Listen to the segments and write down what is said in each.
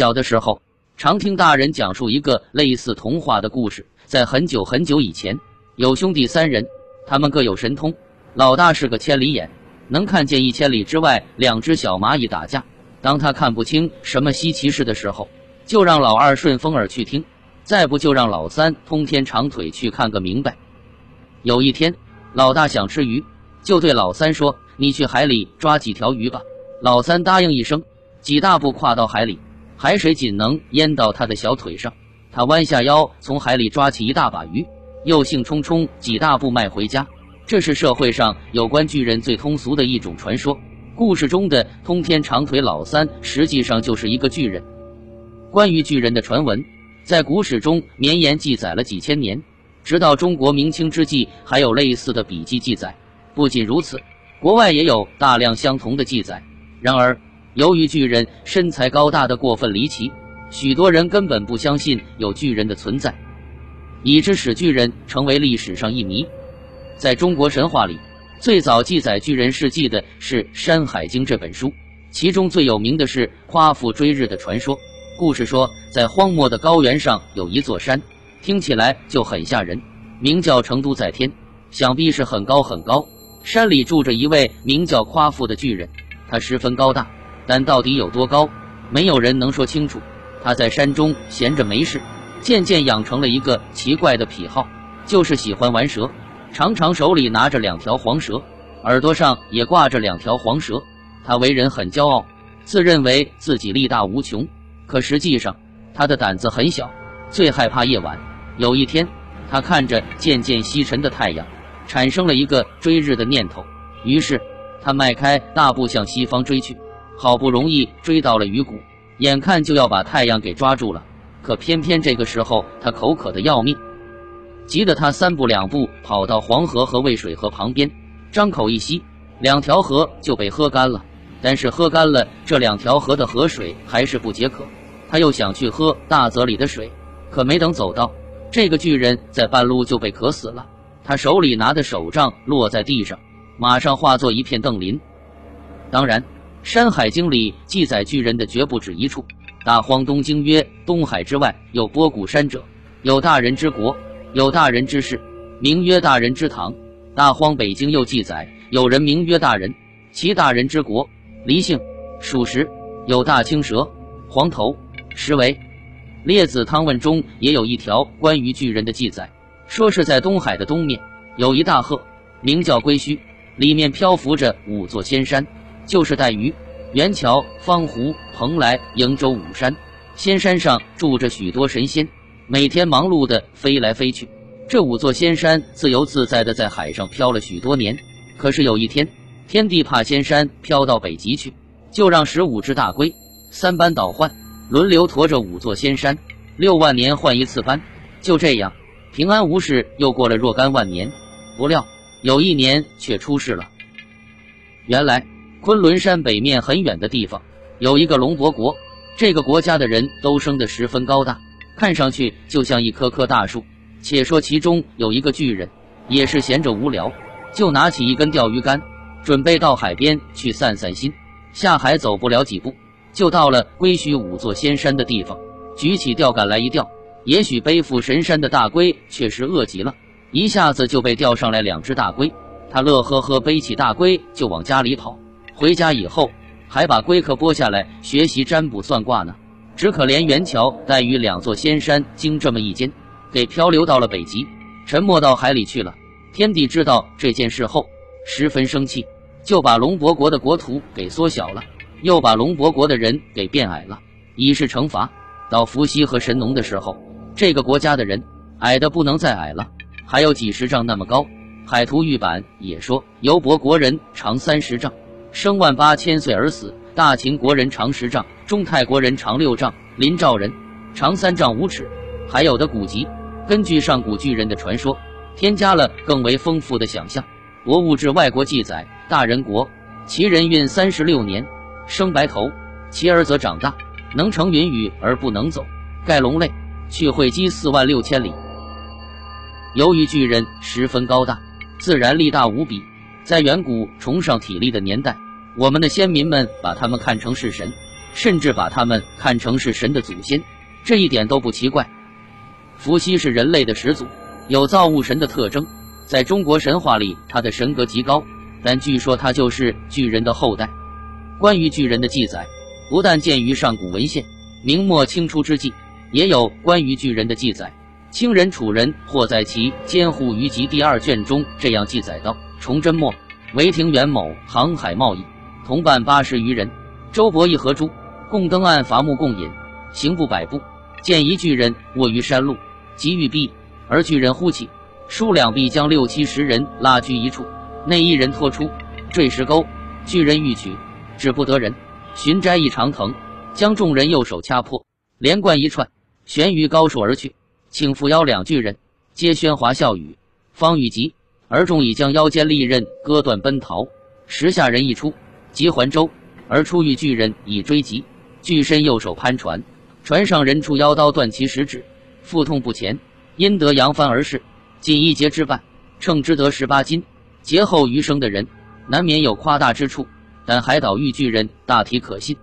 小的时候，常听大人讲述一个类似童话的故事。在很久很久以前，有兄弟三人，他们各有神通。老大是个千里眼，能看见一千里之外两只小蚂蚁打架。当他看不清什么稀奇事的时候，就让老二顺风耳去听，再不就让老三通天长腿去看个明白。有一天，老大想吃鱼，就对老三说：“你去海里抓几条鱼吧。”老三答应一声，几大步跨到海里。海水仅能淹到他的小腿上，他弯下腰从海里抓起一大把鱼，又兴冲冲几大步迈回家。这是社会上有关巨人最通俗的一种传说。故事中的通天长腿老三实际上就是一个巨人。关于巨人的传闻，在古史中绵延记载了几千年，直到中国明清之际还有类似的笔记记载。不仅如此，国外也有大量相同的记载。然而，由于巨人身材高大的过分离奇，许多人根本不相信有巨人的存在，以致使巨人成为历史上一谜。在中国神话里，最早记载巨人事迹的是《山海经》这本书，其中最有名的是夸父追日的传说。故事说，在荒漠的高原上有一座山，听起来就很吓人，名叫成都在天，想必是很高很高。山里住着一位名叫夸父的巨人，他十分高大。但到底有多高，没有人能说清楚。他在山中闲着没事，渐渐养成了一个奇怪的癖好，就是喜欢玩蛇，常常手里拿着两条黄蛇，耳朵上也挂着两条黄蛇。他为人很骄傲，自认为自己力大无穷，可实际上他的胆子很小，最害怕夜晚。有一天，他看着渐渐西沉的太阳，产生了一个追日的念头，于是他迈开大步向西方追去。好不容易追到了鱼骨，眼看就要把太阳给抓住了，可偏偏这个时候他口渴的要命，急得他三步两步跑到黄河和渭水河旁边，张口一吸，两条河就被喝干了。但是喝干了这两条河的河水还是不解渴，他又想去喝大泽里的水，可没等走到，这个巨人在半路就被渴死了。他手里拿的手杖落在地上，马上化作一片邓林。当然。《山海经》里记载巨人的绝不止一处。大荒东经曰：“东海之外有波谷山者，有大人之国，有大人之事，名曰大人之堂。”大荒北经又记载有人名曰大人，其大人之国离姓属实，有大青蛇，黄头，实为。列子汤问中也有一条关于巨人的记载，说是在东海的东面有一大壑，名叫归墟，里面漂浮着五座仙山。就是带鱼、元桥、方湖、蓬莱、瀛洲五山，仙山上住着许多神仙，每天忙碌的飞来飞去。这五座仙山自由自在的在海上飘了许多年。可是有一天，天帝怕仙山飘到北极去，就让十五只大龟三班倒换，轮流驮着五座仙山，六万年换一次班。就这样平安无事，又过了若干万年。不料有一年却出事了。原来。昆仑山北面很远的地方，有一个龙伯国。这个国家的人都生得十分高大，看上去就像一棵棵大树。且说其中有一个巨人，也是闲着无聊，就拿起一根钓鱼竿，准备到海边去散散心。下海走不了几步，就到了归墟五座仙山的地方，举起钓竿来一钓。也许背负神山的大龟确实饿极了，一下子就被钓上来两只大龟。他乐呵呵背起大龟就往家里跑。回家以后，还把龟壳剥下来学习占卜算卦呢。只可怜元桥、带鱼两座仙山经这么一间，给漂流到了北极，沉没到海里去了。天帝知道这件事后，十分生气，就把龙伯国的国土给缩小了，又把龙伯国的人给变矮了，以示惩罚。到伏羲和神农的时候，这个国家的人矮的不能再矮了，还有几十丈那么高。海图玉版也说，游伯国人长三十丈。生万八千岁而死。大秦国人长十丈，中泰国人长六丈，临赵人长三丈五尺。还有的古籍根据上古巨人的传说，添加了更为丰富的想象。博物志外国记载，大人国，其人运三十六年，生白头，其儿则长大，能乘云雨而不能走，盖龙类，去会稽四万六千里。由于巨人十分高大，自然力大无比。在远古崇尚体力的年代，我们的先民们把他们看成是神，甚至把他们看成是神的祖先，这一点都不奇怪。伏羲是人类的始祖，有造物神的特征，在中国神话里，他的神格极高，但据说他就是巨人的后代。关于巨人的记载，不但见于上古文献，明末清初之际也有关于巨人的记载。清人楚人或在其《监护余集》第二卷中这样记载道：“崇祯末，韦廷元某航海贸易，同伴八十余人，周伯义合诸，共登岸伐木共饮，行不百步，见一巨人卧于山路，即欲避，而巨人呼起，数两臂将六七十人拉居一处，内一人拖出，坠石沟，巨人欲取，只不得人，寻摘一长藤，将众人右手掐破，连贯一串，悬于高处而去。”请扶腰两巨人，皆喧哗笑语。方欲急，而众已将腰间利刃割断，奔逃。时下人一出，即环舟而出，遇巨人以追击。巨身右手攀船，船上人出腰刀断其食指，腹痛不前，因得扬帆而逝。仅一节之半，称之得十八斤。劫后余生的人，难免有夸大之处，但海岛遇巨人大体可信。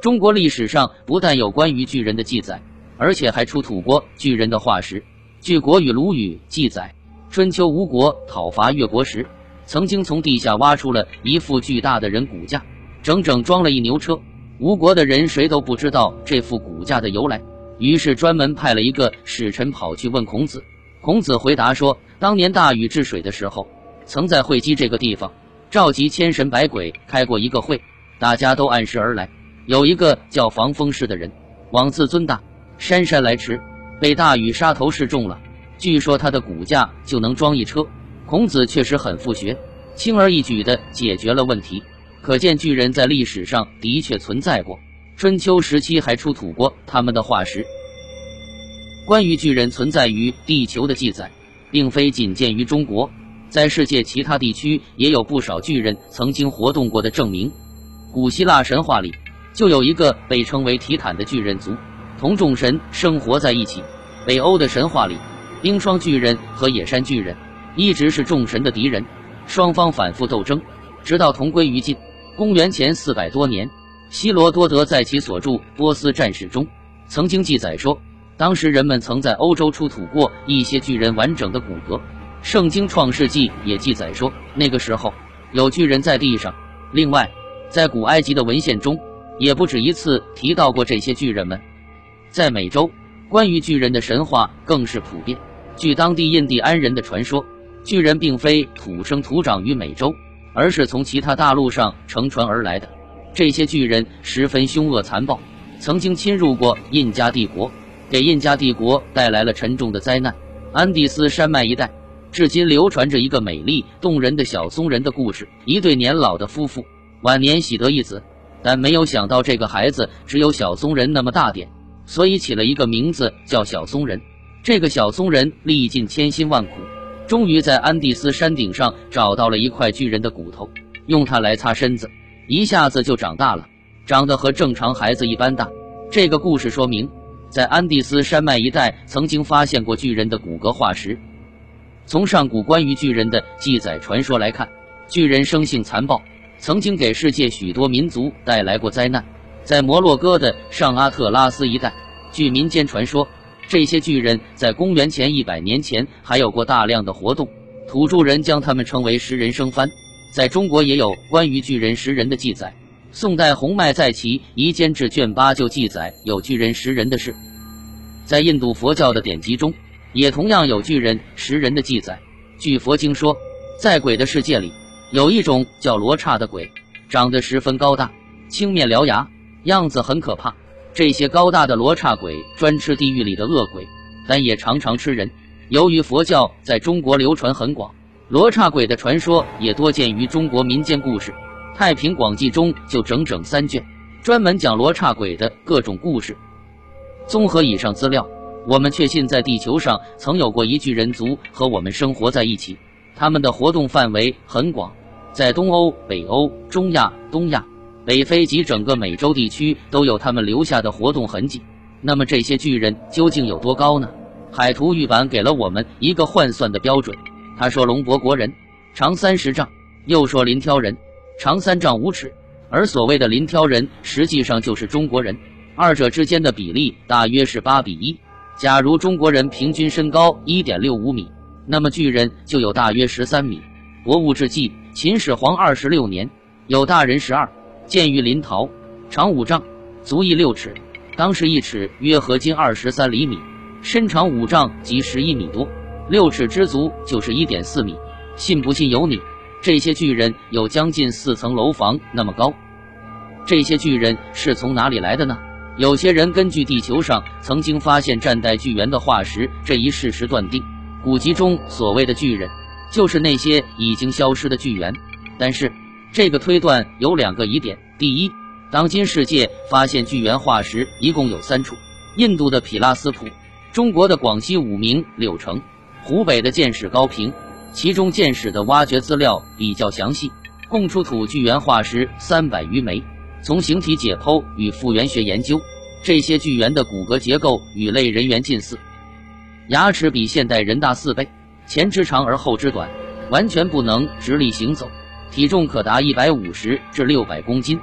中国历史上不但有关于巨人的记载。而且还出土过巨人的化石。据《国语·鲁语》记载，春秋吴国讨伐越国时，曾经从地下挖出了一副巨大的人骨架，整整装了一牛车。吴国的人谁都不知道这副骨架的由来，于是专门派了一个使臣跑去问孔子。孔子回答说，当年大禹治水的时候，曾在会稽这个地方召集千神百鬼开过一个会，大家都按时而来。有一个叫防风氏的人，枉自尊大。姗姗来迟，被大禹杀头示众了。据说他的骨架就能装一车。孔子确实很复学，轻而易举地解决了问题。可见巨人在历史上的确存在过。春秋时期还出土过他们的化石。关于巨人存在于地球的记载，并非仅见于中国，在世界其他地区也有不少巨人曾经活动过的证明。古希腊神话里就有一个被称为提坦的巨人族。同众神生活在一起。北欧的神话里，冰霜巨人和野山巨人一直是众神的敌人，双方反复斗争，直到同归于尽。公元前四百多年，希罗多德在其所著《波斯战史》中曾经记载说，当时人们曾在欧洲出土过一些巨人完整的骨骼。圣经《创世纪》也记载说，那个时候有巨人在地上。另外，在古埃及的文献中，也不止一次提到过这些巨人们。在美洲，关于巨人的神话更是普遍。据当地印第安人的传说，巨人并非土生土长于美洲，而是从其他大陆上乘船而来的。这些巨人十分凶恶残暴，曾经侵入过印加帝国，给印加帝国带来了沉重的灾难。安第斯山脉一带，至今流传着一个美丽动人的小松人的故事。一对年老的夫妇晚年喜得一子，但没有想到这个孩子只有小松人那么大点。所以起了一个名字叫小松人。这个小松人历尽千辛万苦，终于在安第斯山顶上找到了一块巨人的骨头，用它来擦身子，一下子就长大了，长得和正常孩子一般大。这个故事说明，在安第斯山脉一带曾经发现过巨人的骨骼化石。从上古关于巨人的记载传说来看，巨人生性残暴，曾经给世界许多民族带来过灾难。在摩洛哥的上阿特拉斯一带，据民间传说，这些巨人在公元前一百年前还有过大量的活动，土著人将他们称为食人生番。在中国也有关于巨人食人的记载，宋代洪迈在其《夷坚志》卷八就记载有巨人食人的事。在印度佛教的典籍中，也同样有巨人食人的记载。据佛经说，在鬼的世界里，有一种叫罗刹的鬼，长得十分高大，青面獠牙。样子很可怕，这些高大的罗刹鬼专吃地狱里的恶鬼，但也常常吃人。由于佛教在中国流传很广，罗刹鬼的传说也多见于中国民间故事，《太平广记》中就整整三卷，专门讲罗刹鬼的各种故事。综合以上资料，我们确信在地球上曾有过一巨人族和我们生活在一起，他们的活动范围很广，在东欧、北欧、中亚、东亚。北非及整个美洲地区都有他们留下的活动痕迹。那么这些巨人究竟有多高呢？海图玉版给了我们一个换算的标准。他说龙伯国人长三十丈，又说林挑人长三丈五尺，而所谓的林挑人实际上就是中国人，二者之间的比例大约是八比一。假如中国人平均身高一点六五米，那么巨人就有大约十三米。《博物志》记，秦始皇二十六年，有大人十二，见于临洮，长五丈，足一六尺。当时一尺约合金二十三厘米，身长五丈即十一米多，六尺之足就是一点四米。信不信由你。这些巨人有将近四层楼房那么高。这些巨人是从哪里来的呢？有些人根据地球上曾经发现战代巨猿的化石这一事实断定，古籍中所谓的巨人就是那些已经消失的巨猿。但是这个推断有两个疑点：第一，当今世界发现巨猿化石一共有三处，印度的毗拉斯普、中国的广西武鸣柳城、湖北的建始高平，其中建始的挖掘资料比较详细，共出土巨猿化石三百余枚。从形体解剖与复原学研究，这些巨猿的骨骼结构与类人猿近似，牙齿比现代人大四倍，前肢长而后肢短，完全不能直立行走，体重可达一百五十至六百公斤。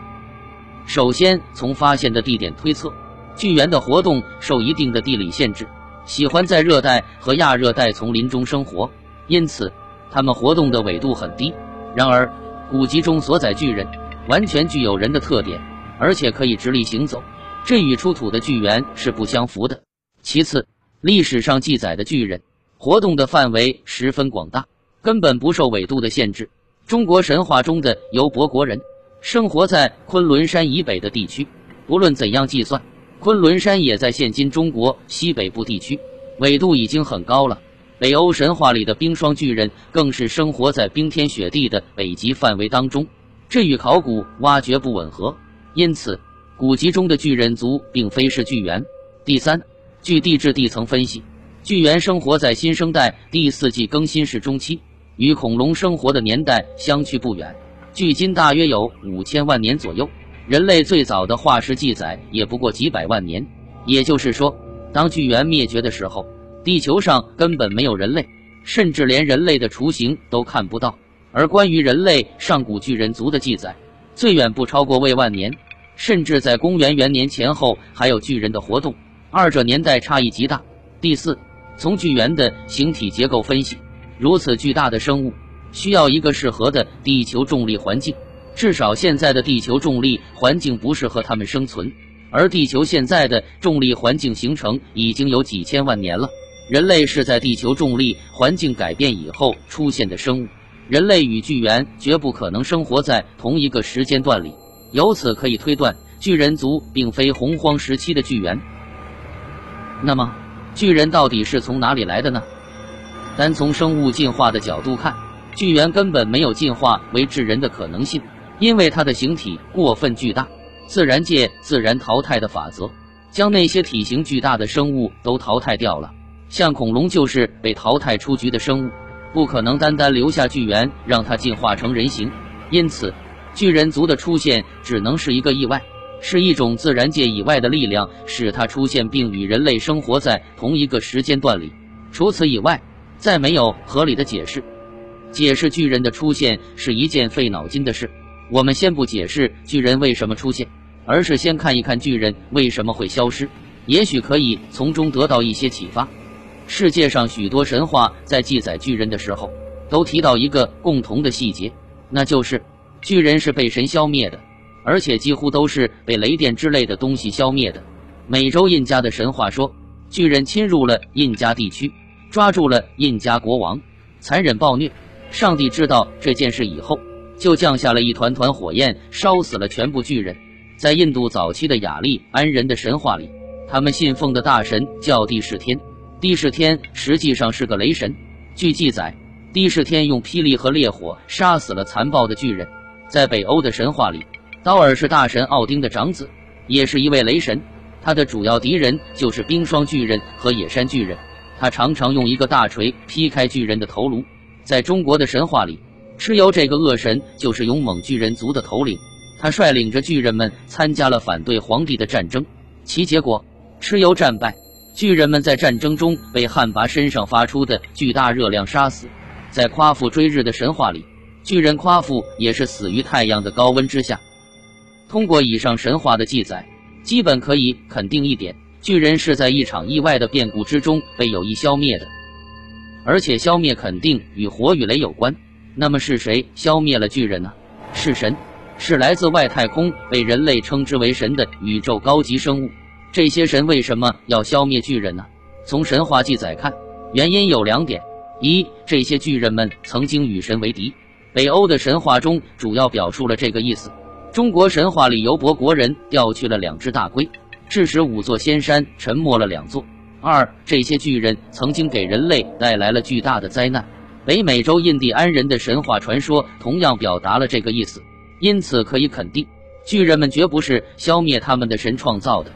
首先从发现的地点推测，巨猿的活动受一定的地理限制，喜欢在热带和亚热带丛林中生活，因此它们活动的纬度很低。然而，古籍中所载巨人。完全具有人的特点，而且可以直立行走，这与出土的巨猿是不相符的。其次，历史上记载的巨人活动的范围十分广大，根本不受纬度的限制。中国神话中的游伯国人生活在昆仑山以北的地区，不论怎样计算，昆仑山也在现今中国西北部地区，纬度已经很高了。北欧神话里的冰霜巨人更是生活在冰天雪地的北极范围当中。这与考古挖掘不吻合，因此古籍中的巨人族并非是巨猿。第三，据地质地层分析，巨猿生活在新生代第四纪更新世中期，与恐龙生活的年代相去不远，距今大约有五千万年左右。人类最早的化石记载也不过几百万年，也就是说，当巨猿灭绝的时候，地球上根本没有人类，甚至连人类的雏形都看不到。而关于人类上古巨人族的记载，最远不超过未万年，甚至在公元元年前后还有巨人的活动，二者年代差异极大。第四，从巨猿的形体结构分析，如此巨大的生物需要一个适合的地球重力环境，至少现在的地球重力环境不适合它们生存，而地球现在的重力环境形成已经有几千万年了，人类是在地球重力环境改变以后出现的生物。人类与巨猿绝不可能生活在同一个时间段里，由此可以推断，巨人族并非洪荒时期的巨猿。那么，巨人到底是从哪里来的呢？单从生物进化的角度看，巨猿根本没有进化为智人的可能性，因为它的形体过分巨大。自然界自然淘汰的法则，将那些体型巨大的生物都淘汰掉了，像恐龙就是被淘汰出局的生物。不可能单单留下巨猿让它进化成人形，因此巨人族的出现只能是一个意外，是一种自然界以外的力量使它出现并与人类生活在同一个时间段里。除此以外，再没有合理的解释。解释巨人的出现是一件费脑筋的事。我们先不解释巨人为什么出现，而是先看一看巨人为什么会消失，也许可以从中得到一些启发。世界上许多神话在记载巨人的时候，都提到一个共同的细节，那就是巨人是被神消灭的，而且几乎都是被雷电之类的东西消灭的。美洲印加的神话说，巨人侵入了印加地区，抓住了印加国王，残忍暴虐。上帝知道这件事以后，就降下了一团团火焰，烧死了全部巨人。在印度早期的雅利安人的神话里，他们信奉的大神叫帝释天。帝释天实际上是个雷神。据记载，帝释天用霹雳和烈火杀死了残暴的巨人。在北欧的神话里，刀尔是大神奥丁的长子，也是一位雷神。他的主要敌人就是冰霜巨人和野山巨人。他常常用一个大锤劈开巨人的头颅。在中国的神话里，蚩尤这个恶神就是勇猛巨人族的头领。他率领着巨人们参加了反对皇帝的战争，其结果，蚩尤战败。巨人们在战争中被旱魃身上发出的巨大热量杀死。在夸父追日的神话里，巨人夸父也是死于太阳的高温之下。通过以上神话的记载，基本可以肯定一点：巨人是在一场意外的变故之中被有意消灭的，而且消灭肯定与火与雷有关。那么是谁消灭了巨人呢？是神，是来自外太空、被人类称之为神的宇宙高级生物。这些神为什么要消灭巨人呢？从神话记载看，原因有两点：一，这些巨人们曾经与神为敌。北欧的神话中主要表述了这个意思。中国神话里，尤伯国人调去了两只大龟，致使五座仙山沉没了两座。二，这些巨人曾经给人类带来了巨大的灾难。北美洲印第安人的神话传说同样表达了这个意思，因此可以肯定，巨人们绝不是消灭他们的神创造的。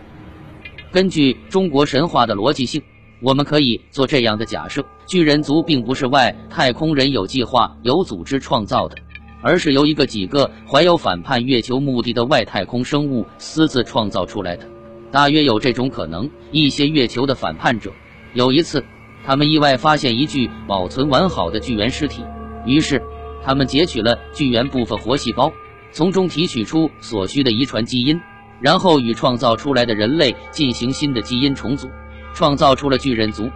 根据中国神话的逻辑性，我们可以做这样的假设：巨人族并不是外太空人有计划、有组织创造的，而是由一个几个怀有反叛月球目的的外太空生物私自创造出来的。大约有这种可能：一些月球的反叛者有一次。他们意外发现一具保存完好的巨猿尸体，于是他们截取了巨猿部分活细胞，从中提取出所需的遗传基因，然后与创造出来的人类进行新的基因重组，创造出了巨人族。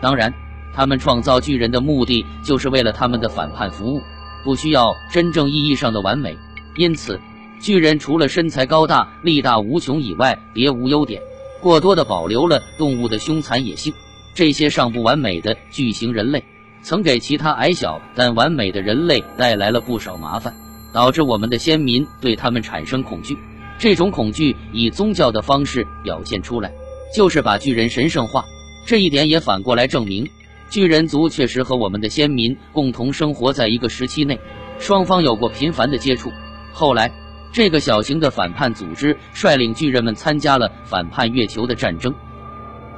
当然，他们创造巨人的目的就是为了他们的反叛服务，不需要真正意义上的完美。因此，巨人除了身材高大、力大无穷以外，别无优点，过多的保留了动物的凶残野性。这些尚不完美的巨型人类，曾给其他矮小但完美的人类带来了不少麻烦，导致我们的先民对他们产生恐惧。这种恐惧以宗教的方式表现出来，就是把巨人神圣化。这一点也反过来证明，巨人族确实和我们的先民共同生活在一个时期内，双方有过频繁的接触。后来，这个小型的反叛组织率领巨人们参加了反叛月球的战争。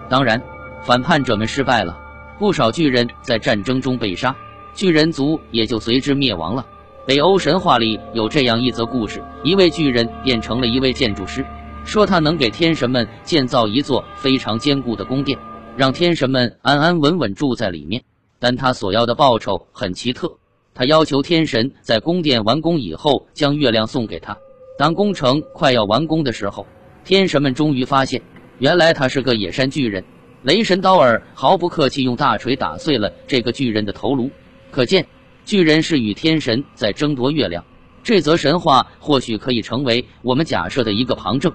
当然。反叛者们失败了，不少巨人在战争中被杀，巨人族也就随之灭亡了。北欧神话里有这样一则故事：一位巨人变成了一位建筑师，说他能给天神们建造一座非常坚固的宫殿，让天神们安安稳稳住在里面。但他所要的报酬很奇特，他要求天神在宫殿完工以后将月亮送给他。当工程快要完工的时候，天神们终于发现，原来他是个野山巨人。雷神刀尔毫不客气，用大锤打碎了这个巨人的头颅。可见，巨人是与天神在争夺月亮。这则神话或许可以成为我们假设的一个旁证。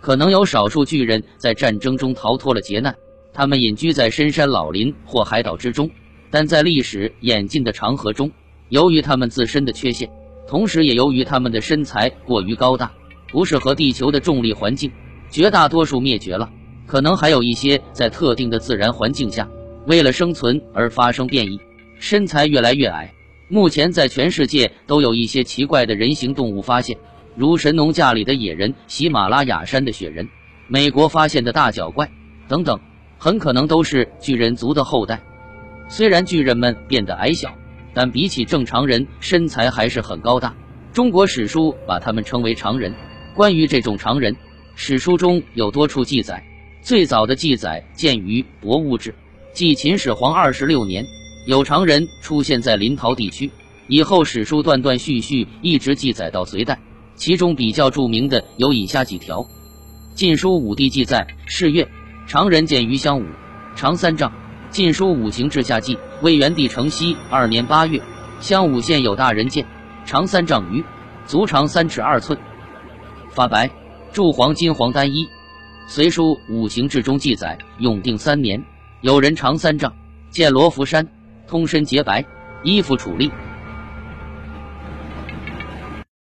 可能有少数巨人在战争中逃脱了劫难，他们隐居在深山老林或海岛之中。但在历史演进的长河中，由于他们自身的缺陷，同时也由于他们的身材过于高大，不适合地球的重力环境，绝大多数灭绝了。可能还有一些在特定的自然环境下，为了生存而发生变异，身材越来越矮。目前在全世界都有一些奇怪的人形动物发现，如神农架里的野人、喜马拉雅山的雪人、美国发现的大脚怪等等，很可能都是巨人族的后代。虽然巨人们变得矮小，但比起正常人，身材还是很高大。中国史书把他们称为常人。关于这种常人，史书中有多处记载。最早的记载见于《博物志》，即秦始皇二十六年，有常人出现在临洮地区。以后史书断断续续，一直记载到隋代。其中比较著名的有以下几条：《晋书·武帝记》载，是月，常人见于襄武，长三丈。《晋书·五行志下》记，魏元帝成熙二年八月，襄武县有大人见，长三丈余，足长三尺二寸，发白，著黄金黄单衣。《隋书五行志》中记载，永定三年，有人长三丈，见罗浮山，通身洁白，衣服楚丽，